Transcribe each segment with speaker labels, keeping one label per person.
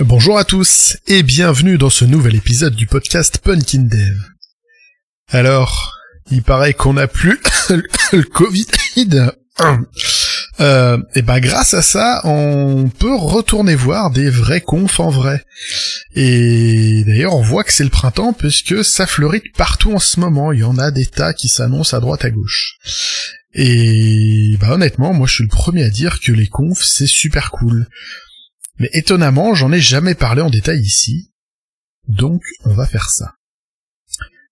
Speaker 1: Bonjour à tous et bienvenue dans ce nouvel épisode du podcast Punkin Dev. Alors, il paraît qu'on n'a plus le Covid. Euh, et ben grâce à ça, on peut retourner voir des vrais confs en vrai. Et d'ailleurs, on voit que c'est le printemps puisque ça fleurit partout en ce moment. Il y en a des tas qui s'annoncent à droite à gauche. Et bah honnêtement, moi je suis le premier à dire que les confs c'est super cool. Mais étonnamment, j'en ai jamais parlé en détail ici. Donc, on va faire ça.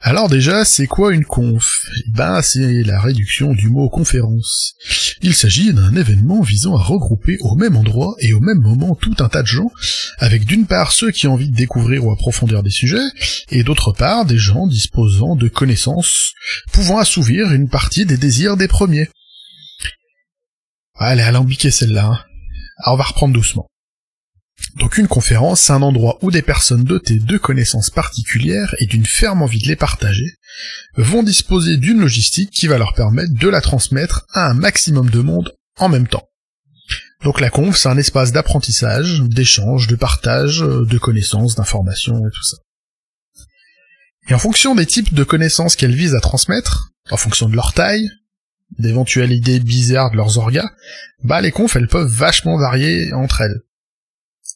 Speaker 1: Alors déjà, c'est quoi une conf? Eh Ben, c'est la réduction du mot conférence. Il s'agit d'un événement visant à regrouper au même endroit et au même moment tout un tas de gens, avec d'une part ceux qui ont envie de découvrir ou approfondir des sujets, et d'autre part des gens disposant de connaissances pouvant assouvir une partie des désirs des premiers. Allez, alambiquer celle-là. Hein. Alors on va reprendre doucement. Donc une conférence, c'est un endroit où des personnes dotées de connaissances particulières et d'une ferme envie de les partager vont disposer d'une logistique qui va leur permettre de la transmettre à un maximum de monde en même temps. Donc la conf, c'est un espace d'apprentissage, d'échange, de partage, de connaissances, d'informations et tout ça. Et en fonction des types de connaissances qu'elles visent à transmettre, en fonction de leur taille, d'éventuelles idées bizarres de leurs orgas, bah les confs elles peuvent vachement varier entre elles.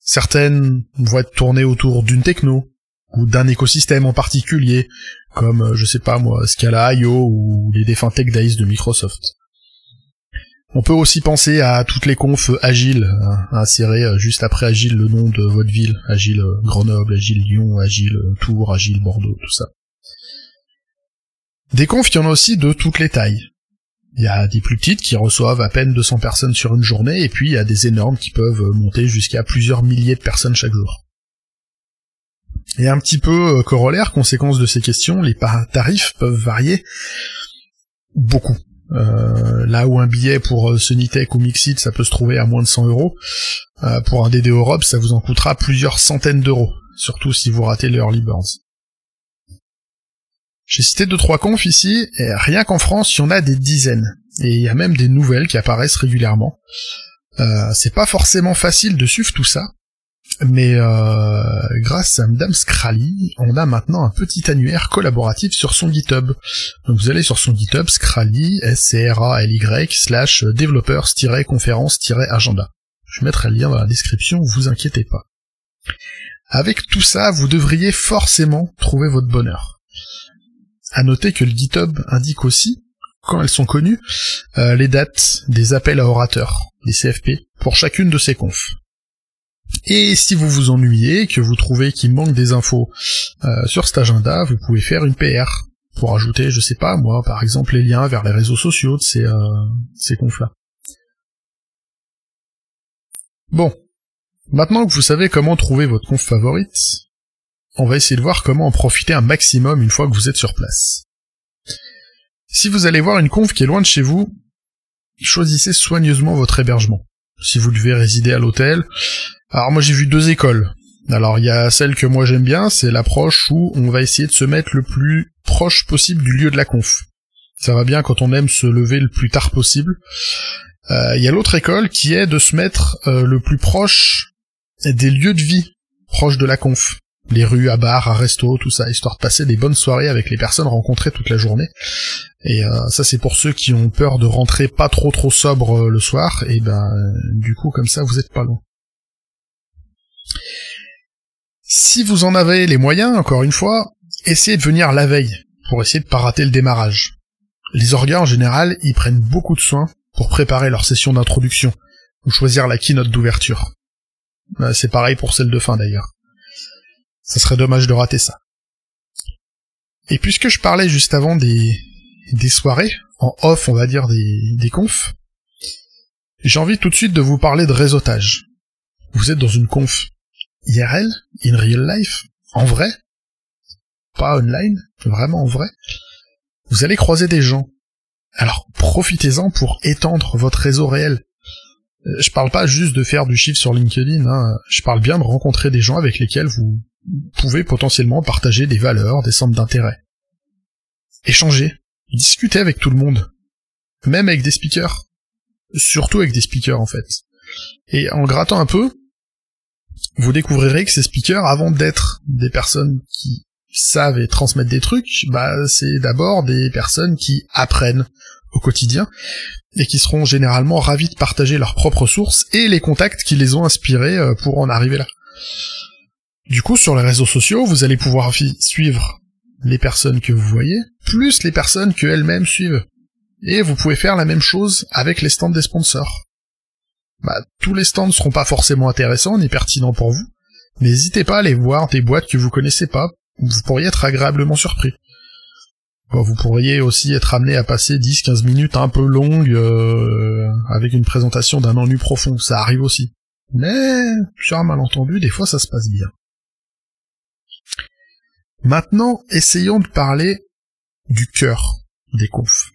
Speaker 1: Certaines vont être tournées autour d'une techno, ou d'un écosystème en particulier, comme, euh, je sais pas moi, Scala.io ou les défunts Tech Days de Microsoft. On peut aussi penser à toutes les confs Agile, hein, insérer euh, juste après Agile le nom de votre ville, Agile euh, Grenoble, Agile Lyon, Agile Tours, Agile Bordeaux, tout ça. Des confs, il y en a aussi de toutes les tailles. Il y a des plus petites qui reçoivent à peine 200 personnes sur une journée, et puis il y a des énormes qui peuvent monter jusqu'à plusieurs milliers de personnes chaque jour. Et un petit peu euh, corollaire, conséquence de ces questions, les tarifs peuvent varier beaucoup. Euh, là où un billet pour euh, Sunitech ou Mixit, ça peut se trouver à moins de 100 euros, pour un DD Europe, ça vous en coûtera plusieurs centaines d'euros, surtout si vous ratez les Early Birds. J'ai cité deux trois confs ici, et rien qu'en France, il y en a des dizaines. Et il y a même des nouvelles qui apparaissent régulièrement. Euh, c'est pas forcément facile de suivre tout ça, mais euh, grâce à Madame Scrally, on a maintenant un petit annuaire collaboratif sur son GitHub. Donc vous allez sur son GitHub Scrally, S-C-R-A-L-Y, slash développeurs-conférence-agenda. Je mettrai le lien dans la description, vous inquiétez pas. Avec tout ça, vous devriez forcément trouver votre bonheur. À noter que le GitHub indique aussi, quand elles sont connues, euh, les dates des appels à orateurs, les CFP, pour chacune de ces confs. Et si vous vous ennuyez, que vous trouvez qu'il manque des infos euh, sur cet agenda, vous pouvez faire une PR pour ajouter, je sais pas moi, par exemple les liens vers les réseaux sociaux de ces, euh, ces confs-là. Bon, maintenant que vous savez comment trouver votre conf favorite, on va essayer de voir comment en profiter un maximum une fois que vous êtes sur place. Si vous allez voir une conf qui est loin de chez vous, choisissez soigneusement votre hébergement. Si vous devez résider à l'hôtel, alors moi j'ai vu deux écoles. Alors il y a celle que moi j'aime bien, c'est l'approche où on va essayer de se mettre le plus proche possible du lieu de la conf. Ça va bien quand on aime se lever le plus tard possible. Euh, il y a l'autre école qui est de se mettre euh, le plus proche des lieux de vie proches de la conf les rues à bar, à resto, tout ça, histoire de passer des bonnes soirées avec les personnes rencontrées toute la journée. Et euh, ça c'est pour ceux qui ont peur de rentrer pas trop trop sobre euh, le soir, et ben du coup comme ça vous êtes pas loin. Si vous en avez les moyens, encore une fois, essayez de venir la veille, pour essayer de pas rater le démarrage. Les orgas en général, ils prennent beaucoup de soin pour préparer leur session d'introduction, ou choisir la keynote d'ouverture. Euh, c'est pareil pour celle de fin d'ailleurs. Ça serait dommage de rater ça. Et puisque je parlais juste avant des, des soirées, en off on va dire des, des confs, j'ai envie tout de suite de vous parler de réseautage. Vous êtes dans une conf IRL, in real life, en vrai, pas online, vraiment en vrai? Vous allez croiser des gens. Alors profitez-en pour étendre votre réseau réel. Euh, je parle pas juste de faire du chiffre sur LinkedIn, hein. je parle bien de rencontrer des gens avec lesquels vous pouvez potentiellement partager des valeurs, des centres d'intérêt. Échanger, discuter avec tout le monde, même avec des speakers, surtout avec des speakers en fait. Et en grattant un peu, vous découvrirez que ces speakers, avant d'être des personnes qui savent et transmettent des trucs, bah c'est d'abord des personnes qui apprennent au quotidien et qui seront généralement ravis de partager leurs propres sources et les contacts qui les ont inspirés euh, pour en arriver là. Du coup, sur les réseaux sociaux, vous allez pouvoir suivre les personnes que vous voyez, plus les personnes que elles-mêmes suivent. Et vous pouvez faire la même chose avec les stands des sponsors. Bah, tous les stands ne seront pas forcément intéressants ni pertinents pour vous. N'hésitez pas à aller voir des boîtes que vous connaissez pas, vous pourriez être agréablement surpris. vous pourriez aussi être amené à passer 10-15 minutes un peu longues euh, avec une présentation d'un ennui profond, ça arrive aussi. Mais, sur un malentendu, des fois ça se passe bien. Maintenant, essayons de parler du cœur des confs.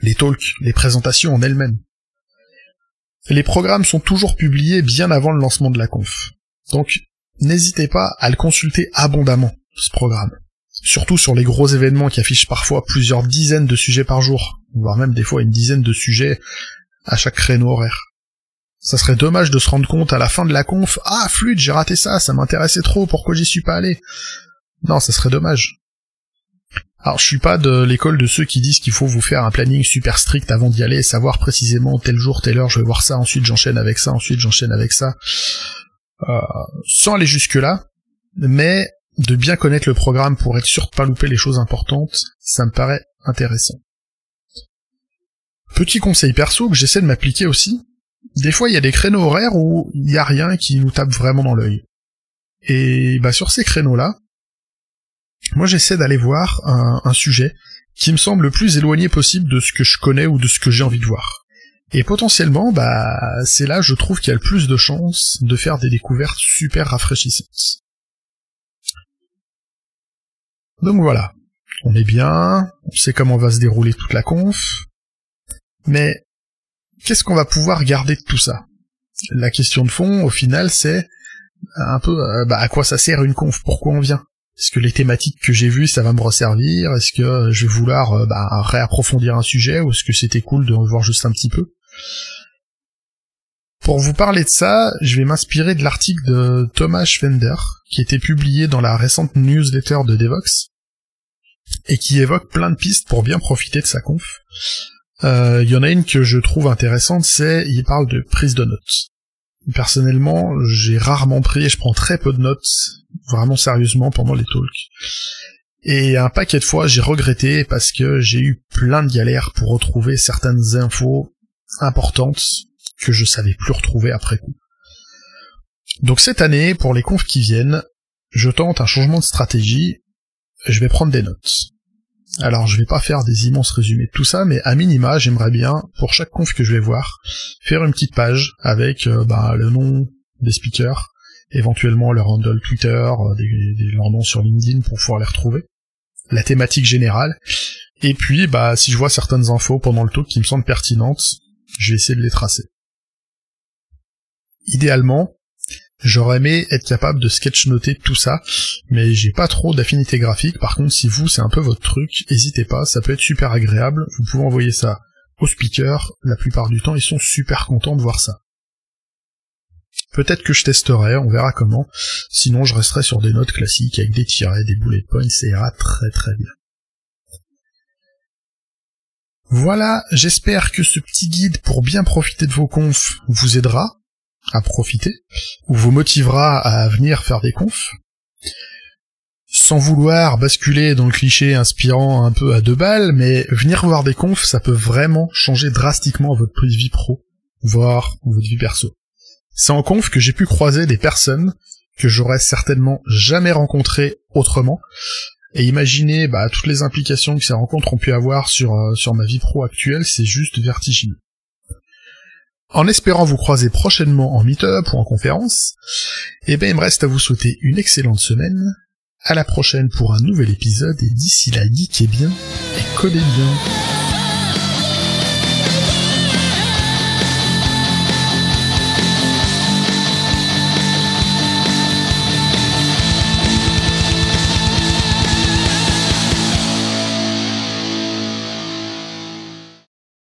Speaker 1: Les talks, les présentations en elles-mêmes. Les programmes sont toujours publiés bien avant le lancement de la conf. Donc, n'hésitez pas à le consulter abondamment, ce programme. Surtout sur les gros événements qui affichent parfois plusieurs dizaines de sujets par jour, voire même des fois une dizaine de sujets à chaque créneau horaire. Ça serait dommage de se rendre compte à la fin de la conf, ah fluide, j'ai raté ça, ça m'intéressait trop, pourquoi j'y suis pas allé? Non, ça serait dommage. Alors je suis pas de l'école de ceux qui disent qu'il faut vous faire un planning super strict avant d'y aller, savoir précisément tel jour, telle heure, je vais voir ça, ensuite j'enchaîne avec ça, ensuite j'enchaîne avec ça. Euh, sans aller jusque là, mais de bien connaître le programme pour être sûr de pas louper les choses importantes, ça me paraît intéressant. Petit conseil perso que j'essaie de m'appliquer aussi, des fois il y a des créneaux horaires où il y a rien qui nous tape vraiment dans l'œil. Et bah sur ces créneaux-là, moi j'essaie d'aller voir un, sujet qui me semble le plus éloigné possible de ce que je connais ou de ce que j'ai envie de voir. Et potentiellement, bah, c'est là, je trouve qu'il y a le plus de chances de faire des découvertes super rafraîchissantes. Donc voilà. On est bien, on sait comment va se dérouler toute la conf. Mais, qu'est-ce qu'on va pouvoir garder de tout ça? La question de fond, au final, c'est un peu, euh, bah, à quoi ça sert une conf? Pourquoi on vient? Est-ce que les thématiques que j'ai vues, ça va me resservir? Est-ce que je vais vouloir euh, bah, réapprofondir un sujet? Ou est-ce que c'était cool de voir juste un petit peu? Pour vous parler de ça, je vais m'inspirer de l'article de Thomas Schwender qui était publié dans la récente newsletter de Devox et qui évoque plein de pistes pour bien profiter de sa conf. Euh, il y en a une que je trouve intéressante, c'est il parle de prise de notes. Personnellement, j'ai rarement pris je prends très peu de notes, vraiment sérieusement, pendant les talks. Et un paquet de fois, j'ai regretté parce que j'ai eu plein de galères pour retrouver certaines infos importantes que je savais plus retrouver après coup. Donc cette année, pour les confs qui viennent, je tente un changement de stratégie, je vais prendre des notes. Alors je vais pas faire des immenses résumés de tout ça, mais à minima, j'aimerais bien, pour chaque conf que je vais voir, faire une petite page avec euh, bah, le nom des speakers, éventuellement leur handle Twitter, euh, leur nom sur LinkedIn pour pouvoir les retrouver, la thématique générale, et puis bah si je vois certaines infos pendant le talk qui me semblent pertinentes, je vais essayer de les tracer. Idéalement, J'aurais aimé être capable de sketch-noter tout ça, mais j'ai pas trop d'affinité graphique. Par contre, si vous, c'est un peu votre truc, n'hésitez pas, ça peut être super agréable. Vous pouvez envoyer ça aux speakers. La plupart du temps, ils sont super contents de voir ça. Peut-être que je testerai, on verra comment. Sinon, je resterai sur des notes classiques avec des tirets, des bullet points, ça ira très très bien. Voilà, j'espère que ce petit guide pour bien profiter de vos confs vous aidera à profiter, ou vous motivera à venir faire des confs, sans vouloir basculer dans le cliché inspirant un peu à deux balles, mais venir voir des confs, ça peut vraiment changer drastiquement votre vie pro, voire votre vie perso. C'est en conf que j'ai pu croiser des personnes que j'aurais certainement jamais rencontrées autrement, et imaginer bah, toutes les implications que ces rencontres ont pu avoir sur, euh, sur ma vie pro actuelle, c'est juste vertigineux. En espérant vous croiser prochainement en meet-up ou en conférence, eh ben il me reste à vous souhaiter une excellente semaine. À la prochaine pour un nouvel épisode et d'ici là, geekez bien et codez bien.